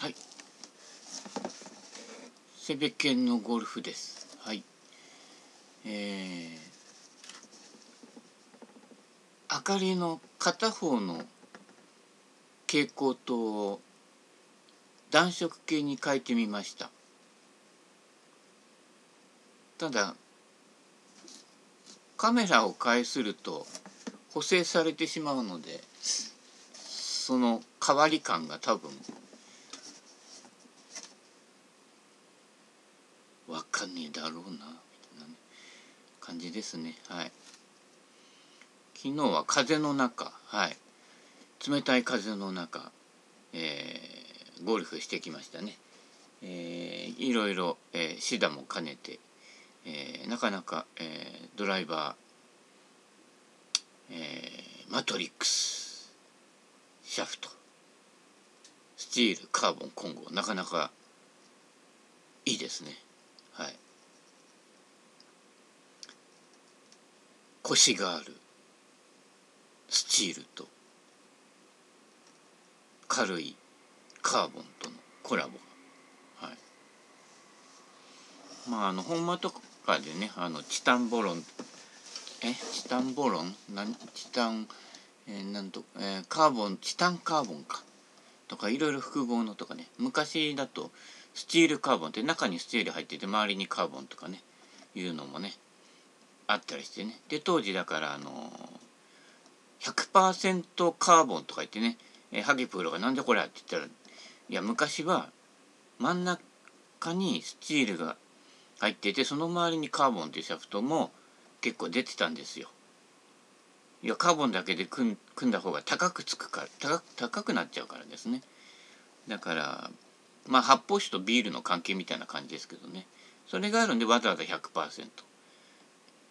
はい。セベケンのゴルフです。はい。えー、明かりの片方の蛍光灯を暖色系に変えてみました。ただカメラを変えすると補正されてしまうのでその変わり感が多分だろうなみたいなね感じですね。はい。昨日は風の中はい。冷たい風の中、えー、ゴルフしてきましたね、えー、いろいろ、えー、シダも兼ねて、えー、なかなか、えー、ドライバー、えー、マトリックスシャフトスチールカーボン混合なかなかいいですね。はい。腰がある。スチールと。軽いカーボンとのコラボ。はい。まああの本間とかでねあのチタンボロン。え？チタンボロン？なんチタンえー、なんと、えー、カーボン？チタンカーボンか。とかいろいろ複合のとかね。昔だとスチールカーボンって中にスチール入ってて周りにカーボンとかね。いうのもねあったりしてねで当時だからあの100%カーボンとか言ってね、えハゲプロがなんでこれって言ったらいや昔は真ん中にスチールが入っててその周りにカーボンっていうシャフトも結構出てたんですよ。いやカーボンだけで組んだ方が高くつくから高高くなっちゃうからですね。だからまあ発泡酒とビールの関係みたいな感じですけどねそれがあるんでわざわざ100%、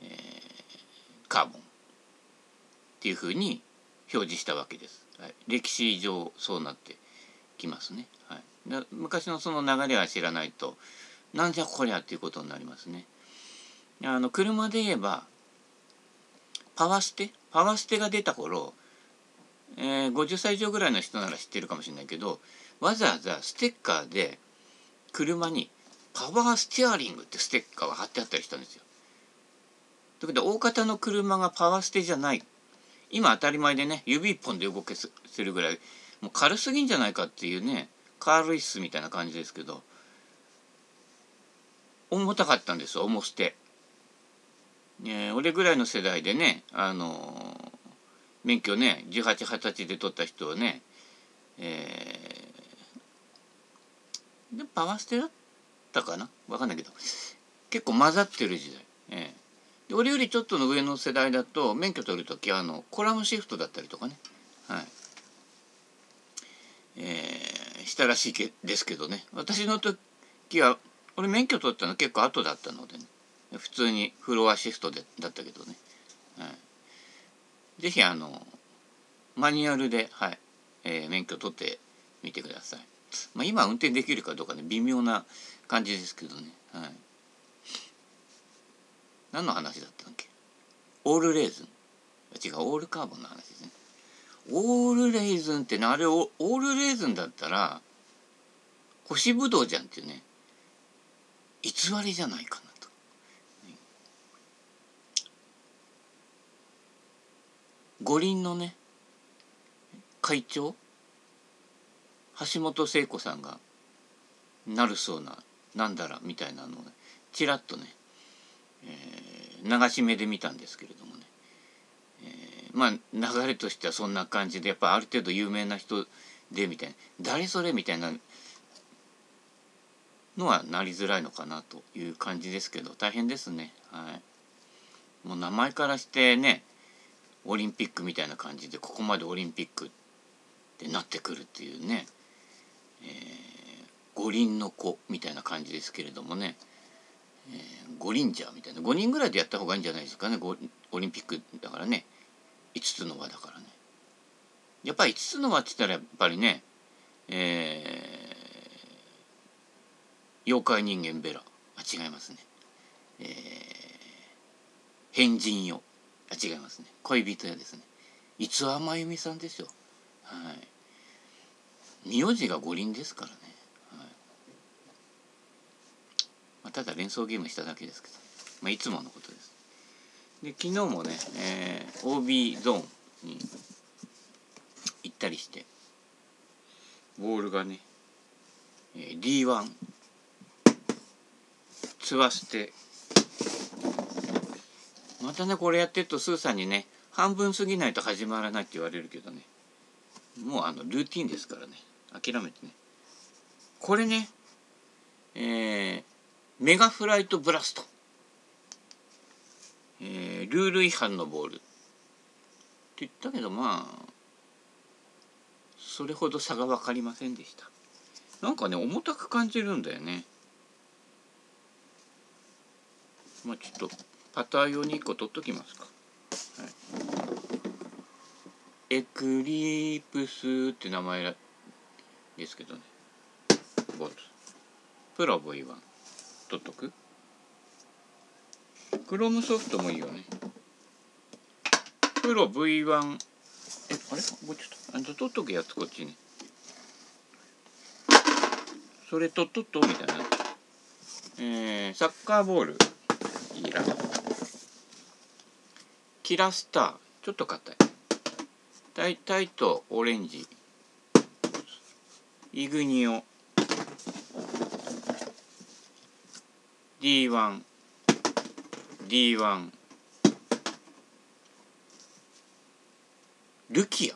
え、カーボンっていうふうに表示したわけです。はい、歴史上そうなってきますね。はい、昔のその流れは知らないとなんじゃこりゃっていうことになりますね。あの車で言えばパワステ？パワステが出た頃、えー、50歳以上ぐらいの人なら知ってるかもしれないけどわざわざステッカーで車にパワーステアリングってステッカーが貼ってあったりしたんですよ。ということで大方の車がパワーステじゃない。今当たり前でね指一本で動けするぐらい。もう軽すぎんじゃないかっていうねカールイスみたいな感じですけど。重たかったんですよ重捨て。ね、俺ぐらいの世代でねあの免許ね1820歳で取った人はねえー、でパワーステだったかな？分かんないけど。結構混ざってる時代、えー、俺よりちょっとの上の世代だと免許取る時はあのコラムシフトだったりとかね。はい。えー、したらしいけですけどね。私の時は俺免許取ったの結構後だったのでね。普通にフロアシフトでだったけどね、はい、ぜひあのマニュアルではい。えー、免許取ってみてください。まあ、今運転できるかどうかね微妙な感じですけどね。はい、何の話だったっけ？オールレーズン違うオールカーボンの話ですね。オールレーズンってねあれオールレーズンだったら干しぶどうじゃんっていうね偽りじゃないかなと。五輪のね会長橋本聖子さんがなるそうななんだらみたいなのをちらっとね、え、流し目で見たんですけれどもね、えー、まあ流れとしてはそんな感じでやっぱある程度有名な人でみたいな。誰それみたいなのはなりづらいのかなという感じですけど大変ですね。はい。もう名前からしてねオリンピックみたいな感じでここまでオリンピックってなってくるっていうね、えー、五輪の子みたいな感じですけれどもね、えー、五輪ジャーみたいな。5人ぐらいでやった方がいいんじゃないですかね。オリンピックだからね。5つの輪だからね。やっぱり5つの輪って言ったらやっぱりねえー、妖怪人間ベラ。あ違いますね。えー、変人よ。あ違いますね。恋人やですね。五輪真由美さんですよ。はい。名字が五輪ですからね。まあただ連想ゲームしただけですけど、まあ、いつものことです。で昨日もね、えー、OB ゾーンに行ったりしてボールがね、えー、D1 ツワステまたねこれやってるとスーさんにね半分過ぎないと始まらないって言われるけどねもうあのルーティンですからね諦めてね。これねえー、メガフライトブラスト、えー、ルール違反のボール。って言ったけどまあそれほど差が分かりませんでした。なんかね重たく感じるんだよね。まあちょっとパター用に1個取っときますか、はい、エクリプスって名前ですけどね。ボートプロ V1 取っとく？クロームソフトもいいよね。プロ V1 えあれ？もうちょっとあんた取っとくやつこっちに。それ取っとっとみたいな。えー、サッカーボール。いらキラスター。ちょっと硬い。タイタイとオレンジ。イグニオ。D1 D1 ルキア？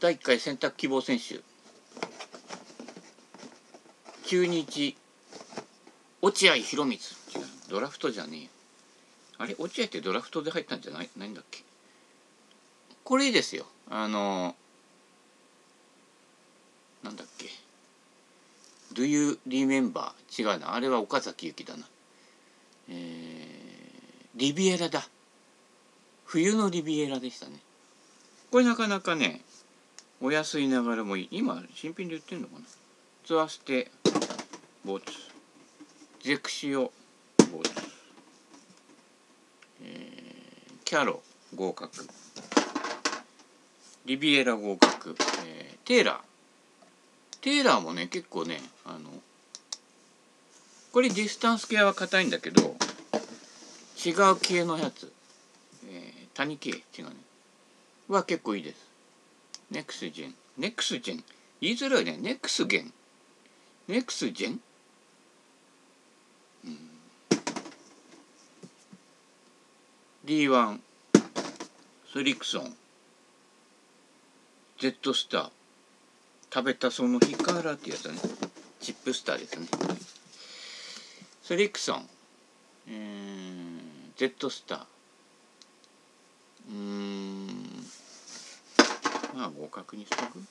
第1回選択希望選手。中日落合博満。ドラフトじゃねえあれ？落合ってドラフトで入ったんじゃない？ないんだっけ？これいいですよ。あのなんだっけ？Do you remember? 違うな。あれは岡崎由紀だな。えー、リビエラだ。冬のリビエラでしたね。これなかなかねお安いながらもいい。今新品で売ってんのかな？ツアステボツ。ゼクシオボツ、えー、キャロ合格。リビエラ合格、えー、テーラー。テーラーもね結構ねあのこれディスタンス系は硬いんだけど違う系のやつ、えー、谷系違うね。は結構いいです。ネクスジェン。ネクスジェン。言いづらいね。ネクスゲン。ネクスジェン、うん、D1 スリクソン。Z スター。食べたその日からってやつね。チップスターですね。スリクソン、えー、Z スター。うん。まあ合格にしとく？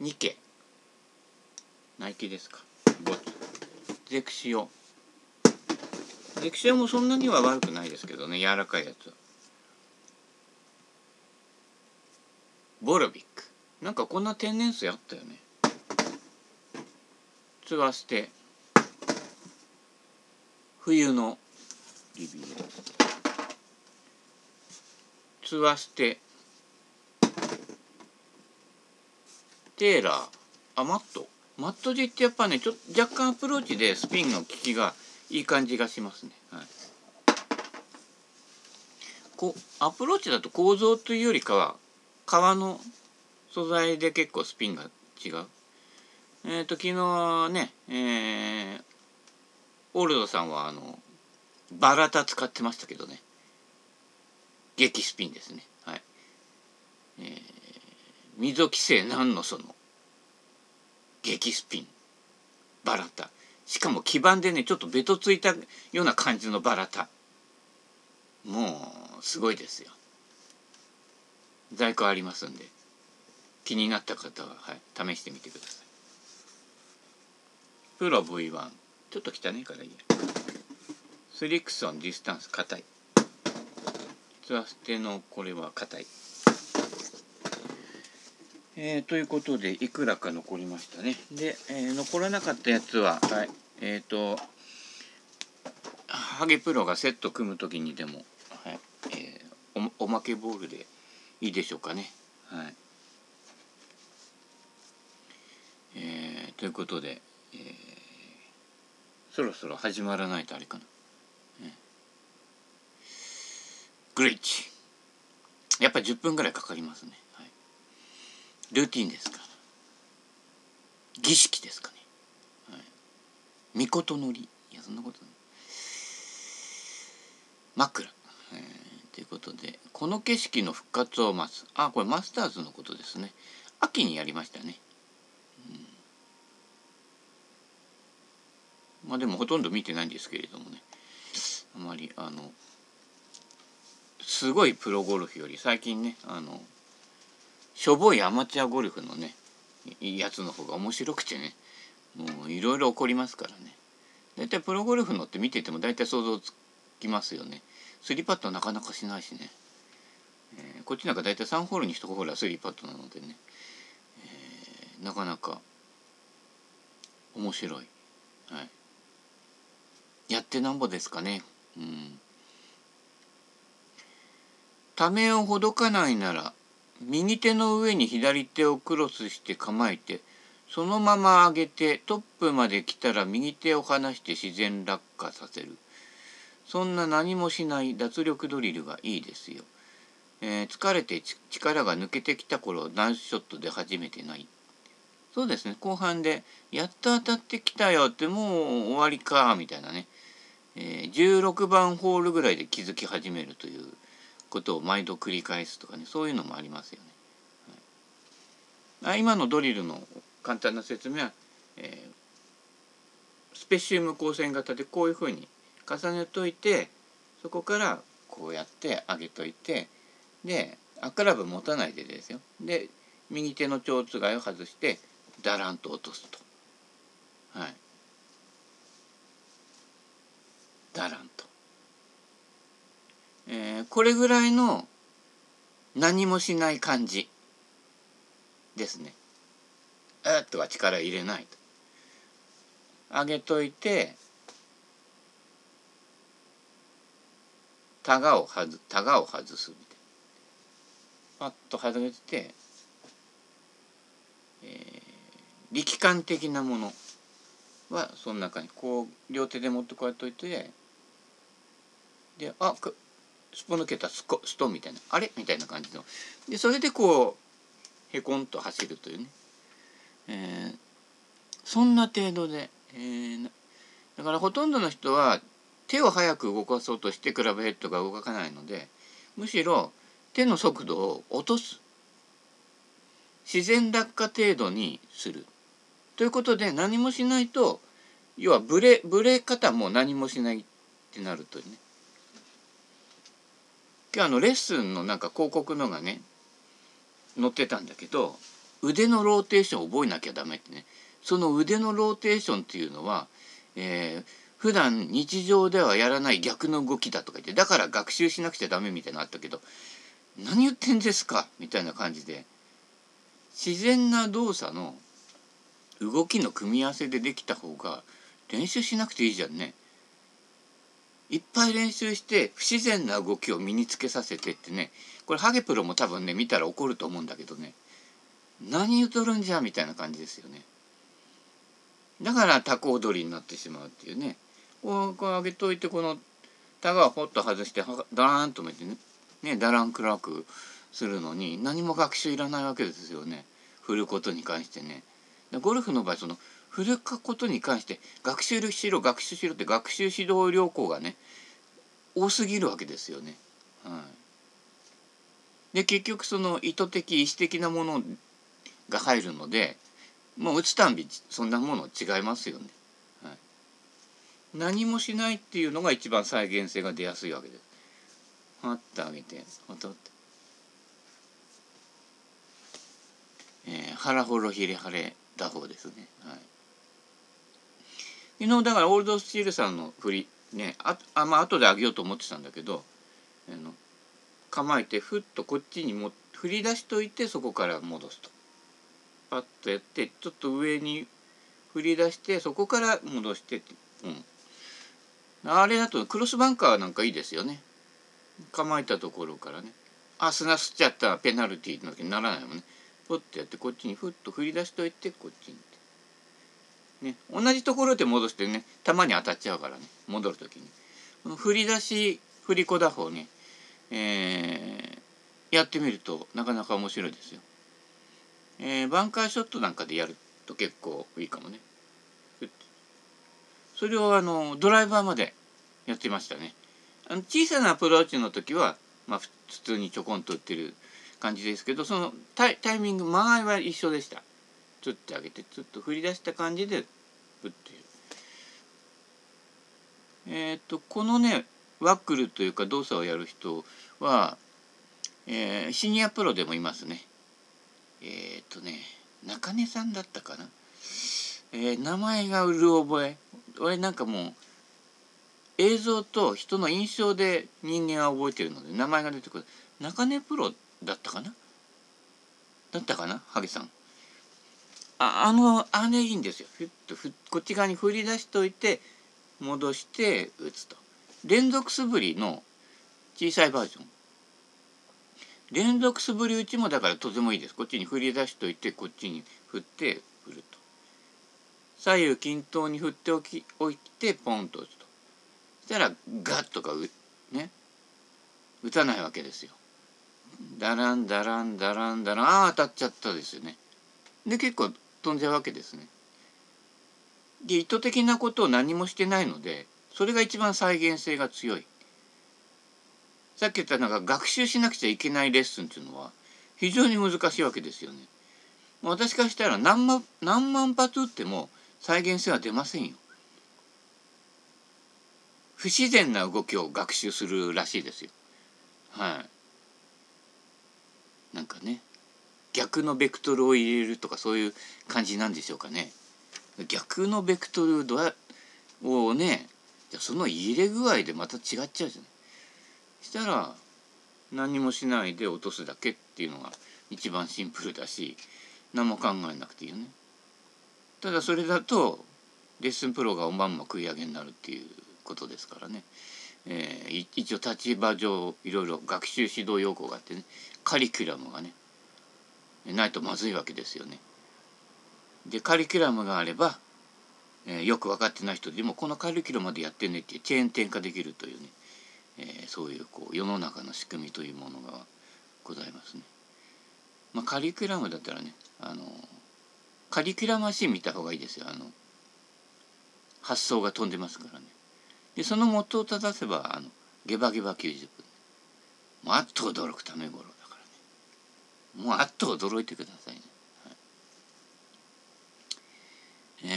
ニケナイキですか。ボツゼクシオ。ゼクシオもそんなには悪くないですけどね。柔らかいやつは。ボロビック。なんかこんな天然水あったよね。ツワステ冬の。リビエツワステテーラー。あマット。マットでってやっぱねちょ若干アプローチでスピンの効きがいい感じがしますね、はい、こうアプローチだと構造というよりかは革の素材で結構スピンが違う。えっ、ー、と、昨日ね、えー、オールドさんはあの、バラタ使ってましたけどね。激スピンですね。はい。えー、溝規制なんのその、激スピン。バラタ。しかも基板でね、ちょっとベトついたような感じのバラタ。もう、すごいですよ。在庫ありますんで。気になった方は、はい、試してみてください。プロ V1 ちょっと汚いからいいや。スリクソンディスタンス硬い。ツアステのこれは硬い。えー、ということでいくらか残りましたね。で、えー、残らなかったやつははいえっ、ー、とハゲプロがセット組む時にでも、はいえー、おおまけボールでいいでしょうかね。はい。ということで、えー、そろそろ始まらないとあれかな。ね、グレイチ。やっぱ10分ぐらいかかりますね。はい、ルーティンですから。儀式ですかね。はい。みことのり。いや、そんなことない。枕。えー、ということで、この景色の復活を待つ。あ、これマスターズのことですね。秋にやりましたね。まあでもほとんど見てないんですけれどもね。あまりあのすごいプロゴルフより最近ねあのしょぼいアマチュアゴルフのねやつの方が面白くてねもういろいろ起こりますからね。大体プロゴルフのって見てても大体想像つきますよね。スリーパットなかなかしないしね、えー、こっちなんか大体3ホールに1ホールはスリーパットなのでね、えー、なかなか面白い。はい。やってなんぼですかね。うん。ためをほどかないなら、右手の上に左手をクロスして構えて、そのまま上げてトップまで来たら右手を離して自然落下させる。そんな何もしない脱力ドリルがいいですよ。えー、疲れて力が抜けてきた頃ナイスショットで初めてない。そうですね後半で「やっと当たってきたよ」ってもう終わりかみたいなねえー、16番ホールぐらいで気づき始めるということを毎度繰り返すとかねそういうのもありますよね。はい、今のドリルの簡単な説明は、えー、スペシウム光線型でこういうふうに重ねといてそこからこうやって上げといてで赤ラブ持たないでですよで右手の蝶つがいを外してダランと落とすと。はい、だらんと。えー、これぐらいの何もしない感じですね。えっとは力入れないと。上げといてタガを外タガを外すみたいな。パッと外れて、えー、力感的なものはその中にこう両手で持ってこうやっといてであすっぽ抜けたスコストみたいなあれ？みたいな感じの。でそれでこうへこんと走るというね、えー、そんな程度で、えー、だからほとんどの人は手を早く動かそうとしてクラブヘッドが動かないのでむしろ手の速度を落とす。自然落下程度にする。ということで何もしないと要はブレブレ方も何もしないってなるとね。今日あのレッスンのなんか広告のがね載ってたんだけど腕のローテーション覚えなきゃダメってねその腕のローテーションっていうのは、えー、普段日常ではやらない逆の動きだとか言ってだから学習しなくちゃダメみたいなのあったけど何言ってんですかみたいな感じで自然な動作の動きの組み合わせでできた方が練習しなくていいじゃんね。いっぱい練習して不自然な動きを身につけさせてってね。これハゲプロも多分ね見たら怒ると思うんだけどね。何言うとるんじゃみたいな感じですよね。だからタコ踊りになってしまうっていうね。こうこう上げといてこのタガをポッと外してダラーンとめてね。ねダランクラークするのに何も学習いらないわけですよね。振ることに関してね。ゴルフの場合その振ることに関して学習しろ学習しろって学習指導旅行がね多すぎるわけですよね。はい、で結局その意図的意思的なものが入るのでもう打つたんびそんなもの違いますよね。はい、何もしないっていうのが一番再現性が出やすいわけです。はってあげてほとって。えー、腹ほろひれ晴れ打法ですね。はい昨日だからオールドスチールさんの振りねああまあ後で上げようと思ってたんだけどあの構えてふっとこっちにも振り出しといてそこから戻すと。パッとやってちょっと上に振り出してそこから戻してうん。あれだとクロスバンカーなんかいいですよね。構えたところからね。あ砂吸っちゃったペナルティーなわけにならないもんね。ポッとやってこっちにふっと振り出しといてこっちに。ね、同じところで戻してねたまに当たっちゃうからね戻る時に。この振り出し振り子打法ね、えー、やってみるとなかなか面白いですよ、えー、バンカーショットなんかでやると結構いいかもね。それをあのドライバーまでやってましたね。あの小さなアプローチの時は、まあ、普通にちょこんと打ってる感じですけどそのタイミング間合いは一緒でした。つってあげてつっと振り出した感じで打っている。えっ、ー、とこのねワックルというか動作をやる人は、えー、シニアプロでもいますね。えっ、ー、とね中根さんだったかな、え名前がうる覚え。俺なんかもう映像と人の印象で人間は覚えてるので名前が出てくる。中根プロだったかな？だったかな？萩さん。ああのあれいいんですよ。ふっとふこっち側に振り出しといて戻して打つと。連続素振りの小さいバージョン。連続素振り打ちもだからとてもいいです。こっちに振り出しといてこっちに振って振ると。左右均等に振っておきおいてポンと打つと。そしたらガッとかね。打たないわけですよ。ダランダランダランダラン。ああ当たっちゃったですよね。で結構飛んじゃうわけですね。で意図的なことを何もしてないのでそれが一番再現性が強い。さっき言ったなんか学習しなくちゃいけないレッスンっていうのは非常に難しいわけですよね。私からしたら何万何万発打っても再現性は出ませんよ。不自然な動きを学習するらしいですよ。はい。なんかね逆のベクトルを入れるとかそういう感じなんでしょうかね。逆のベクトルどうをねじゃその入れ具合でまた違っちゃうじゃない。したら何もしないで落とすだけっていうのが一番シンプルだし何も考えなくていいよね。ただそれだとレッスンプロがおまんま食い上げになるっていうことですからね、えー、一応立場上いろいろ学習指導要項があってねカリキュラムがねないとまずいわけですよね。でカリキュラムがあれば、えー、よく分かってない人でもこのカリキュラムまでやってねってチェーン転化できるというね、えー、そういうこう世の中の仕組みというものがございますね。まあ、カリキュラムだったらねあのカリキュラムマシン見た方がいいですよあの発想が飛んでますからね。でその元を正せばあのゲバゲバ90分もうあっと驚くためごろだもうあっと驚いてくださいね、はい、え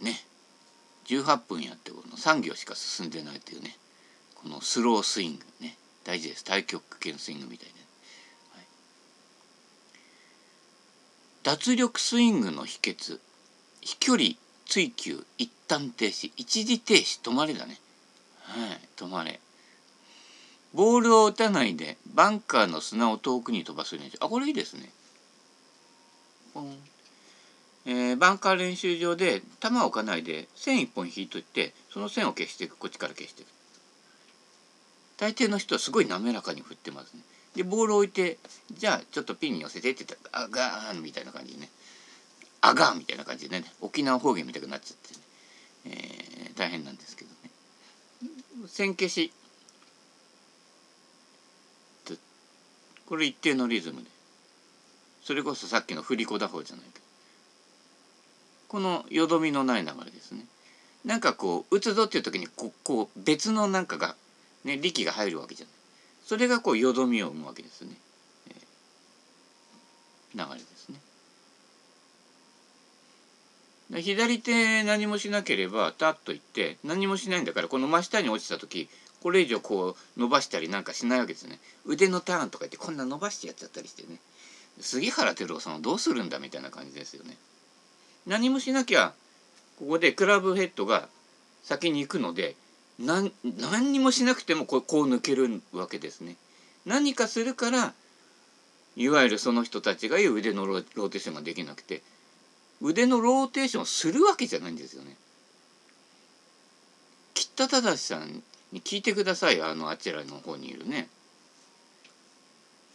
ー、ね。18分やってこの3行しか進んでないというね。このスロースイングね。大事です。太極拳スイングみたいな、はい、脱力スイングの秘訣。飛距離追求一旦停止。一時停止。止まれだね。はい。止まれ。ボールを打たないでバンカーの砂を遠くに飛ばす練習。あこれいいですね。えー、バンカー練習場で球を置かないで線一本引いといてその線を消していく。こっちから消していく。大抵の人はすごい滑らかに振ってますね。でボールを置いてじゃあちょっとピンに寄せてって言ったらあガーンみたいな感じでね。あがーんみたいな感じでね。沖縄方言みたくなっちゃってね、えー、大変なんですけどね。線消し。これ一定のリズムで。それこそさっきの振り子打法じゃないけど。このよどみのない流れですね。なんかこう打つぞっていう時にここう別のなんかがね力が入るわけじゃない。それがこうよどみを生むわけですね、えー、流れですね。左手何もしなければタッといって何もしないんだからこの真下に落ちた時これ以上こう伸ばしたりなんかしないわけですね。腕のターンとか言ってこんな伸ばしてやっちゃったりしてね。杉原照夫さんはどうするんだみたいな感じですよね。何もしなきゃここでクラブヘッドが先に行くので何何にもしなくてもこうこう抜けるわけですね。何かするからいわゆるその人たちが言う腕のローテーションができなくて腕のローテーションをするわけじゃないんですよね。吉田忠さんに聞いてくださいあのあちらの方にいるね。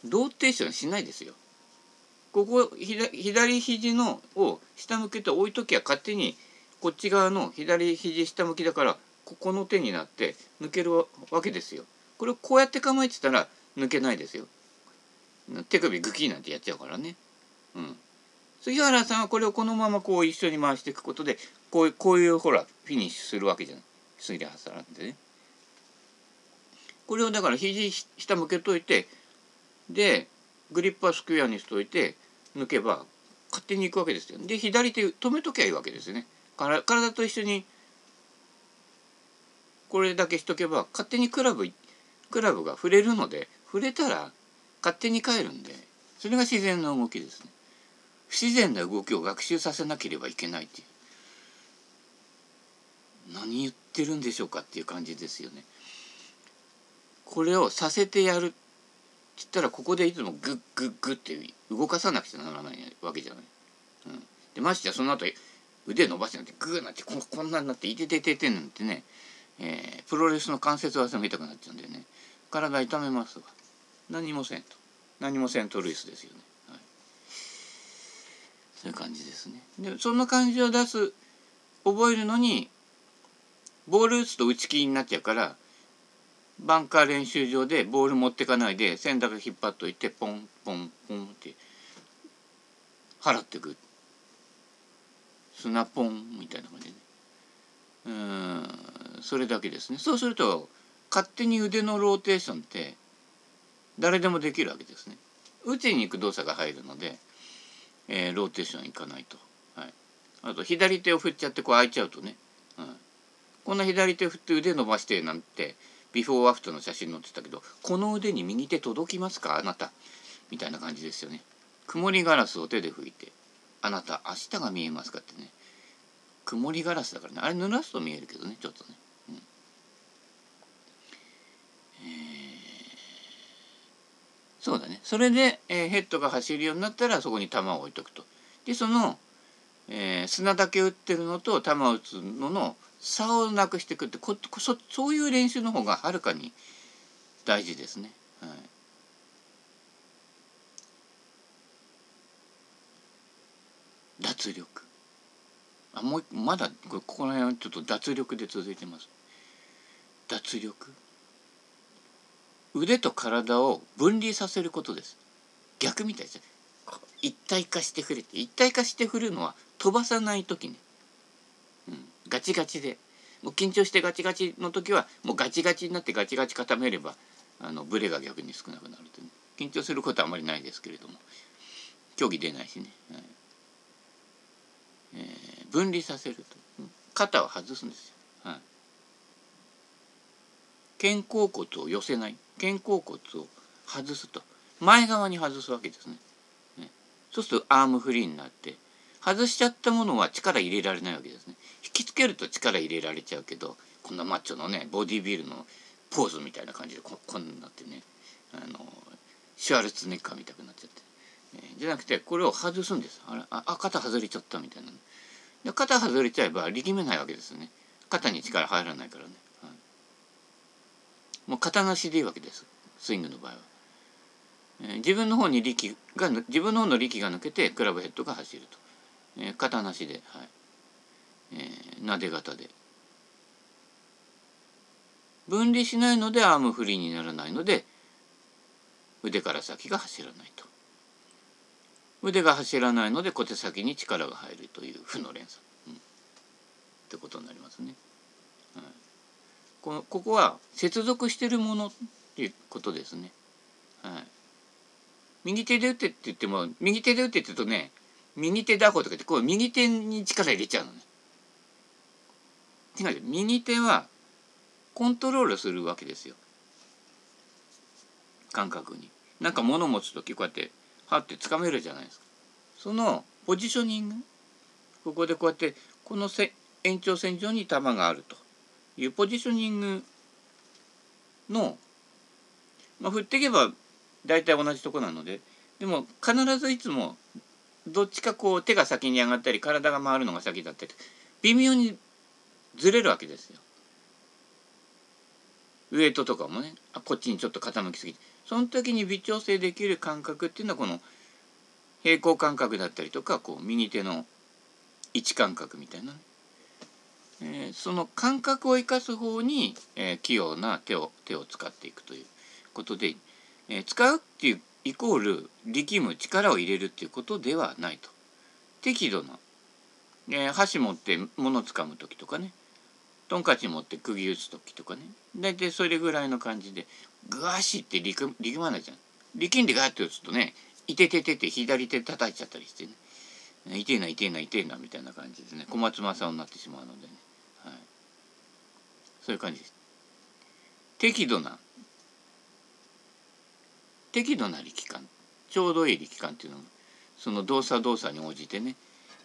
ローテーションしないですよ。ここ左肘のを下向けて置いときゃ勝手にこっち側の左肘下向きだからここの手になって抜けるわけですよ。これをこうやって構えてたら抜けないですよ。手首グキーなんてやっちゃうからね。うん。杉原さんはこれをこのままこう一緒に回していくことでこういうこういうほらフィニッシュするわけじゃない杉原さんってね。これをだから肘下向けといてでグリップはスクエアにしといて抜けば勝手に行くわけですよ。で左手止めときゃいいわけですよね。から体と一緒にこれだけしとけば勝手にクラブクラブが触れるので触れたら勝手に帰るんでそれが自然な動きですね。不自然な動きを学習させなければいけないっていう何言ってるんでしょうかっていう感じですよね。これをさせてやるって言ったらここでいつもグッグッグッって動かさなくちゃならないわけじゃない。うん、でましてやその後腕伸ばしてなんてグーなんてここんなになっていててててなんてね、えー、プロレスの関節技みたくなっちゃうんだよね体痛めますわ何もせんと何もせんとルイスですよねそういう感じですね。でその感じを出す覚えるのにボール打つと打ち切りになっちゃうからバンカー練習場でボール持ってかないで線だけ引っ張っといてポンポンポンって払ってく砂ポンみたいな感じで、うんそれだけですね。そうすると勝手に腕のローテーションって誰でもできるわけですね。打ちに行く動作が入るのでえー、ローテーションいかないと、はい、あと左手を振っちゃってこう開いちゃうとね、うん、こんな左手振って腕伸ばしてなんてビフォーアフターの写真載ってたけどこの腕に右手届きますか？あなた。みたいな感じですよね。曇りガラスを手で拭いてあなた明日が見えますかってね。曇りガラスだからね。あれ濡らすと見えるけどねちょっとね、うん。そうだね。それで、えー、ヘッドが走るようになったらそこに球を置いとくと。でその、えー、砂だけ打ってるのと球を打つのの差をなくしていくってこそそういう練習の方がはるかに大事ですね。はい、脱力。あもうまだここら辺はちょっと脱力で続いてます。脱力。腕と体を分離させることです。逆みたいです。一体化してくれて一体化して振るのは飛ばさない時ね、ガチガチで。もう緊張してガチガチの時はもうガチガチになってガチガチ固めればあのブレが逆に少なくなるという、ね、緊張することはあまりないですけれども。競技出ないしね、はい。えー、分離させると。肩を外すんですよ、はい、肩甲骨を寄せない。肩甲骨を外すと。前側に外すわけですね。ね。そうするとアームフリーになって外しちゃったものは力入れられないわけですね。引きつけると力入れられちゃうけどこんなマッチョのねボディービルのポーズみたいな感じでここんなってねあのシュワルツネッカーみたくなっちゃって、えじゃなくてこれを外すんです。あれあ肩外れちゃったみたいなで肩外れちゃえば力めないわけですね。肩に力入らないからね。もう型なしでいいわけです。スイングの場合は、えー、自分の方に力が自分の方の力が抜けてクラブヘッドが走ると、えー、型なしで、はい。えー、撫で型で。分離しないのでアームフリーにならないので腕から先が走らないと。腕が走らないので小手先に力が入るという負の連鎖、うん、ってことになりますね。はい。このここは接続してるものっていうことですね。はい、右手で打ってって言っても右手で打ってって言うとね右手打法とか言ってこう右手に力入れちゃうのね。違う右手はコントロールするわけですよ。感覚に。なんか物持つ時こうやってはってつかめるじゃないですか。そのポジショニングここでこうやってこのせ延長線上に球があると。いうポジショニングの、まあ、振っていけば大体同じとこなのででも必ずいつもどっちかこう手が先に上がったり体が回るのが先だったり微妙にずれるわけですよ。ウエイトとかもねあこっちにちょっと傾きすぎてその時に微調整できる感覚っていうのはこの平行感覚だったりとかこう右手の位置感覚みたいな、えー、その感覚を生かす方に、えー、器用な手を手を使っていくということで、えー、使うっていうイコール力む力を入れるっていうことではないと。適度な、えー、箸持って物つかむ時とかね。トンカチ持って釘打つ時とかね。大体それぐらいの感じでグワシって力力まないじゃん。力んでガーって打つとねいてててて左手叩いちゃったりしてね痛えな痛えな痛えなみたいな感じでね小松政夫になってしまうのでね、はい、そういう感じです。適度な。適度な力感ちょうどいい力感っていうのもその動作動作に応じてね。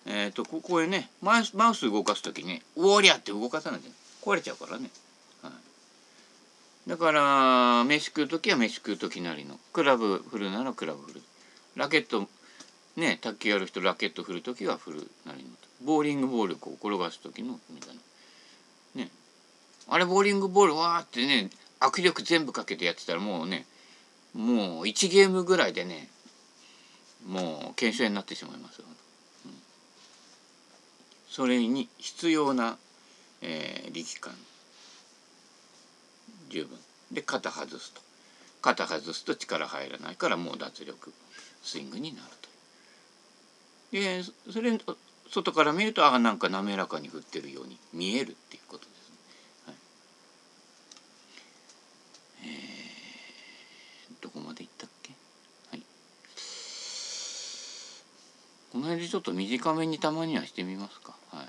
えっ、ー、とここへねマウスマウス動かす時に「おりゃ!」って動かさないと壊れちゃうからね、はい、だから飯食う時は飯食う時なりのクラブ振るならクラブ振る。ラケットね卓球やる人ラケット振る時は振るなりの。ボーリングボールこう転がす時のみたいな。ね。あれボーリングボールわーってね握力全部かけてやってたらもうねもう1ゲームぐらいでねもう検証になってしまいますよ、それに必要な、えー、力感。十分。で肩外すと。肩外すと力入らないからもう脱力。スイングになると。でそれ外から見るとあなんか滑らかに振ってるように見えるっていうことですね。はいえー、どこまでいったっけはいこの辺でちょっと短めにたまにはしてみますか。はい、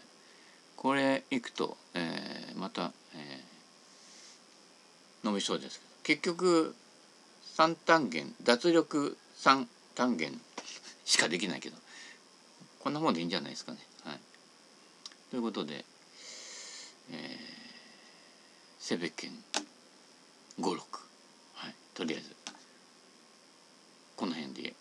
これいくと、えー、また、えー、伸びそうですけど。結局三単元脱力三単元しかできないけどこんなもんでいいんじゃないですかね。はい、ということで、えー、セベケン56、はい、とりあえずこの辺で。